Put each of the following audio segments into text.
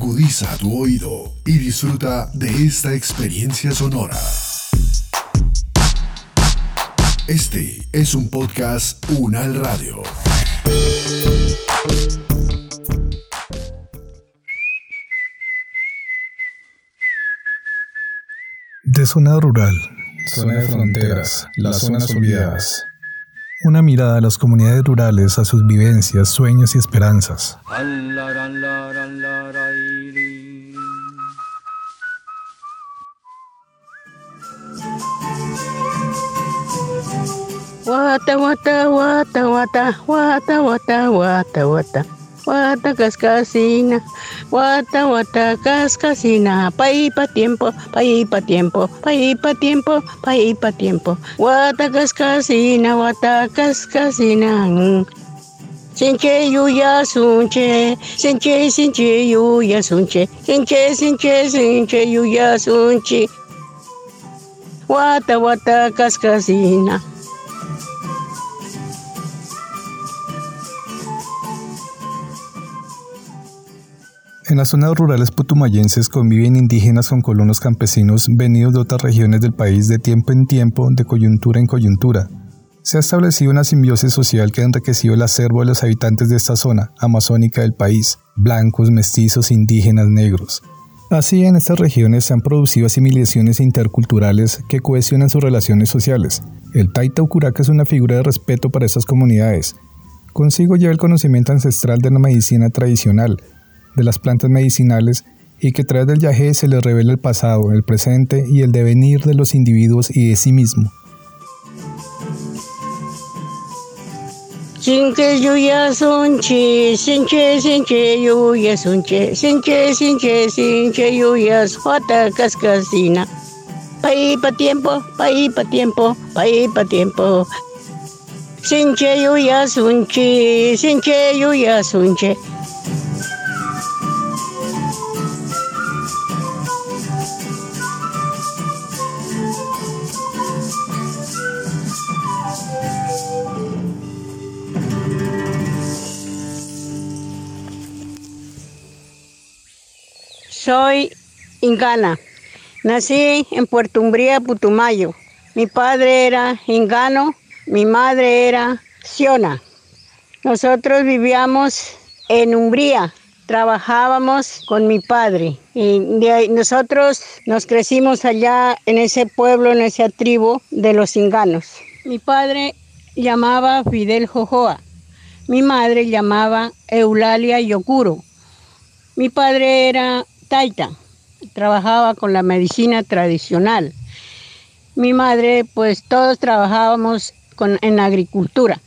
Agudiza tu oído y disfruta de esta experiencia sonora. Este es un podcast Unal Radio. De zona rural, zona de fronteras, las zonas olvidadas. Una mirada a las comunidades rurales, a sus vivencias, sueños y esperanzas. Wata guata, guata, guata, wata guata, guata, guata. wata cascasina, wata guata cascasina, pa' pa tiempo, pa' pa tiempo, pa' pa tiempo, pa' pa tiempo. Guata cascasina, guata cascasina. Mm. Sinche yuya sunche, sinche sinche yuya sunche, sinche sinche sinche yuya sunche. wata guata cascasina. En las zonas rurales putumayenses conviven indígenas con colonos campesinos venidos de otras regiones del país de tiempo en tiempo, de coyuntura en coyuntura. Se ha establecido una simbiosis social que ha enriquecido el acervo de los habitantes de esta zona amazónica del país, blancos, mestizos, indígenas, negros. Así, en estas regiones se han producido asimilaciones interculturales que cohesionan sus relaciones sociales. El Taita Ucuraca es una figura de respeto para estas comunidades. Consigo lleva el conocimiento ancestral de la medicina tradicional, de las plantas medicinales y que través del yagé se le revela el pasado, el presente y el devenir de los individuos y de sí mismo. Sinche yuya sunche, sinche sinche yuya sunche, sinche sinche sinche yuya suata cascasina. Paí pa tiempo, paí pa tiempo, paí pa tiempo. Sinche yuya sunche, sinche yuya sunche. Soy ingana. Nací en Puerto Umbría, Putumayo. Mi padre era ingano, mi madre era siona. Nosotros vivíamos en Umbría, trabajábamos con mi padre y nosotros nos crecimos allá en ese pueblo, en esa tribu de los inganos. Mi padre llamaba Fidel Jojoa, mi madre llamaba Eulalia Yokuro. Mi padre era taita, trabajaba con la medicina tradicional. Mi madre, pues todos trabajábamos con, en agricultura.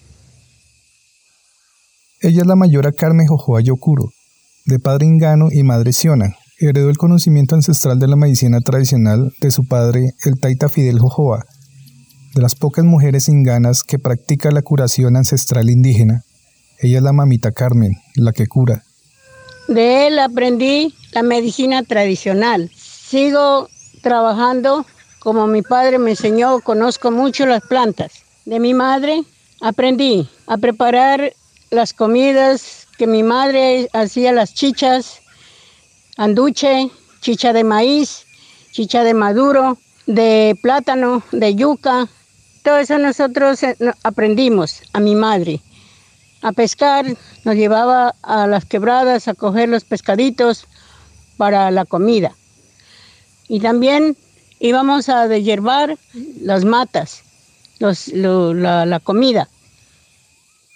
Ella es la mayora Carmen Jojoa Yokuro, de padre ingano y madre siona. Heredó el conocimiento ancestral de la medicina tradicional de su padre, el taita Fidel Jojoa, de las pocas mujeres inganas que practica la curación ancestral indígena. Ella es la mamita Carmen, la que cura. De él aprendí la medicina tradicional. Sigo trabajando como mi padre me enseñó, conozco mucho las plantas. De mi madre aprendí a preparar las comidas que mi madre hacía, las chichas, anduche, chicha de maíz, chicha de maduro, de plátano, de yuca. Todo eso nosotros eh, aprendimos a mi madre a pescar, nos llevaba a las quebradas a coger los pescaditos para la comida. Y también íbamos a deshiervar las matas, la, la comida.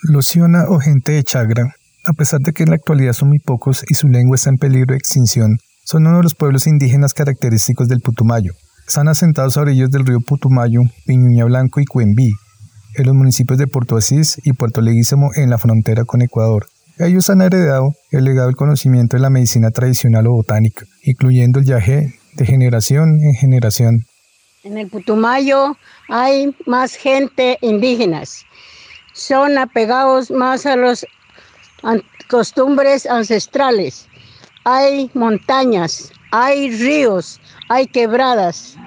Luciana o gente de Chagra, a pesar de que en la actualidad son muy pocos y su lengua está en peligro de extinción, son uno de los pueblos indígenas característicos del Putumayo. Están asentados a orillas del río Putumayo, Piñuña Blanco y Cuembí, en los municipios de Puerto Asís y Puerto Leguísimo en la frontera con Ecuador. Ellos han heredado el legado del conocimiento de la medicina tradicional o botánica, incluyendo el yagé de generación en generación. En el Putumayo hay más gente indígenas. Son apegados más a las costumbres ancestrales. Hay montañas, hay ríos, hay quebradas.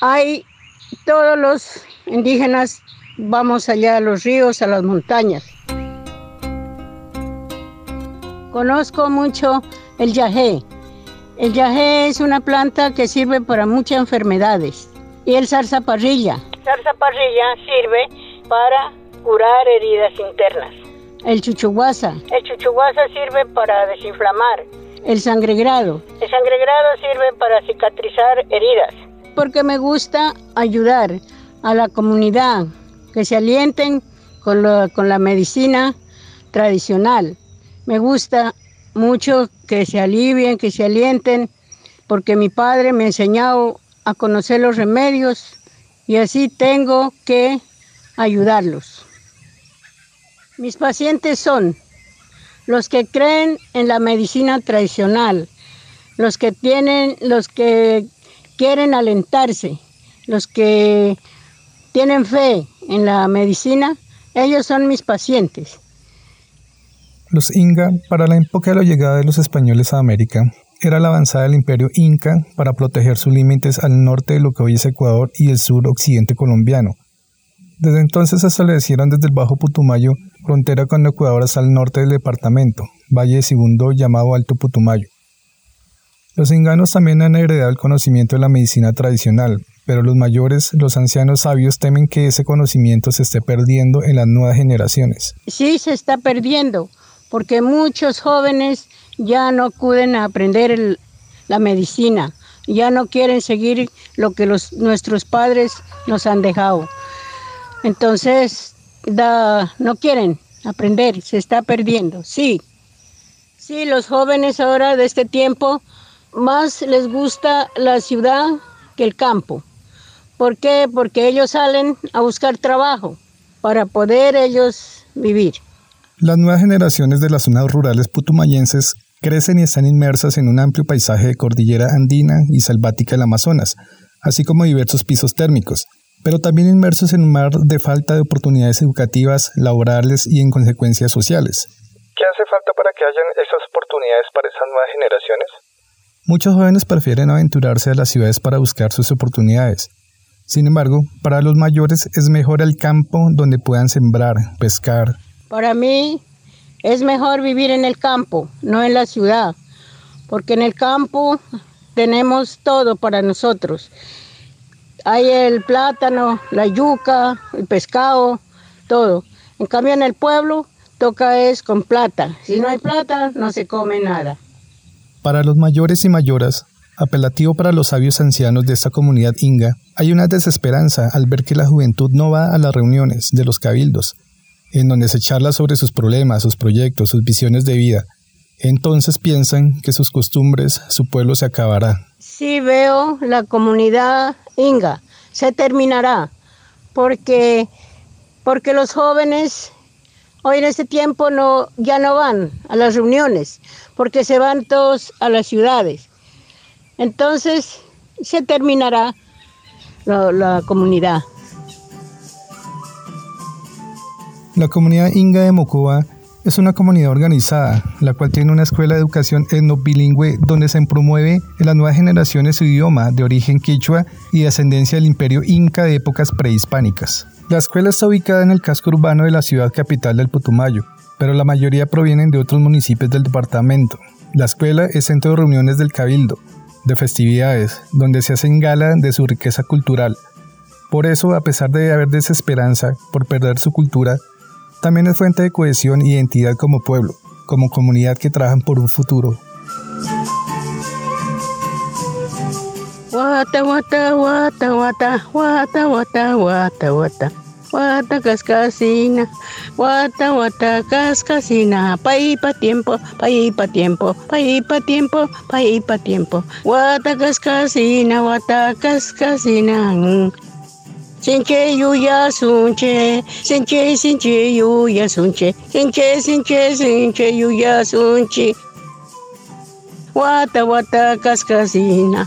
Hay todos los indígenas vamos allá a los ríos, a las montañas. Conozco mucho el yagé. El yagé es una planta que sirve para muchas enfermedades. Y el zarzaparrilla. El zarzaparrilla sirve para curar heridas internas. El chuchuguasa. El chuchuguasa sirve para desinflamar. El sangregrado. El sangregrado sirve para cicatrizar heridas. Porque me gusta ayudar a la comunidad que se alienten con, con la medicina tradicional. Me gusta mucho que se alivien, que se alienten, porque mi padre me ha enseñado a conocer los remedios y así tengo que ayudarlos. Mis pacientes son los que creen en la medicina tradicional, los que tienen, los que quieren alentarse, los que tienen fe en la medicina, ellos son mis pacientes. Los Inga, para la época de la llegada de los españoles a América, era la avanzada del imperio Inca para proteger sus límites al norte de lo que hoy es Ecuador y el sur occidente colombiano. Desde entonces se establecieron desde el Bajo Putumayo, frontera con Ecuador hasta el norte del departamento, Valle de Segundo llamado Alto Putumayo. Los inganos también han heredado el conocimiento de la medicina tradicional, pero los mayores, los ancianos sabios temen que ese conocimiento se esté perdiendo en las nuevas generaciones. Sí, se está perdiendo, porque muchos jóvenes ya no acuden a aprender la medicina, ya no quieren seguir lo que nuestros padres nos han dejado. Entonces, no quieren aprender, se está perdiendo, sí. Sí, los jóvenes ahora de este tiempo más les gusta la ciudad que el campo. ¿Por qué? Porque ellos salen a buscar trabajo para poder ellos vivir. Las nuevas generaciones de las zonas rurales putumayenses crecen y están inmersas en un amplio paisaje de cordillera andina y selvática del Amazonas, así como diversos pisos térmicos, pero también inmersos en un mar de falta de oportunidades educativas, laborales y en consecuencias sociales. ¿Qué hace falta para que hayan esas oportunidades para esas nuevas generaciones? Muchos jóvenes prefieren aventurarse a las ciudades para buscar sus oportunidades. Sin embargo, para los mayores es mejor el campo donde puedan sembrar, pescar. Para mí es mejor vivir en el campo, no en la ciudad, porque en el campo tenemos todo para nosotros. Hay el plátano, la yuca, el pescado, todo. En cambio en el pueblo toca es con plata. Si no hay plata, no se come nada. Para los mayores y mayoras, apelativo para los sabios ancianos de esta comunidad inga, hay una desesperanza al ver que la juventud no va a las reuniones de los cabildos, en donde se charla sobre sus problemas, sus proyectos, sus visiones de vida. Entonces piensan que sus costumbres, su pueblo se acabará. Sí veo la comunidad inga, se terminará, porque, porque los jóvenes hoy en este tiempo no, ya no van a las reuniones, porque se van todos a las ciudades. Entonces se terminará la, comunidad. La comunidad Inga de Mocoa es una comunidad organizada, la cual tiene una escuela de educación etnobilingüe donde se promueve en las nuevas generaciones su idioma de origen quichua y de ascendencia del imperio inca de épocas prehispánicas. La escuela está ubicada en el casco urbano de la ciudad capital del Putumayo, pero la mayoría provienen de otros municipios del departamento. La escuela es centro de reuniones del cabildo, de festividades, donde se hacen gala de su riqueza cultural. Por eso, a pesar de haber desesperanza por perder su cultura, también es fuente de cohesión y identidad como pueblo, como comunidad que trabajan por un futuro. Guata, guata, guata, guata, guata, guata, guata, guata. Guata cascasina, guata, guata cascasina, paí pa tiempo, paí pa tiempo, paí pa tiempo, paí pa tiempo. Guata cascasina, guata cascasina. Mm. Sinche yuya sunche, sinche sinche yuya sunche, sinche sinche sinche yuya sunche. Wata wata cascasina.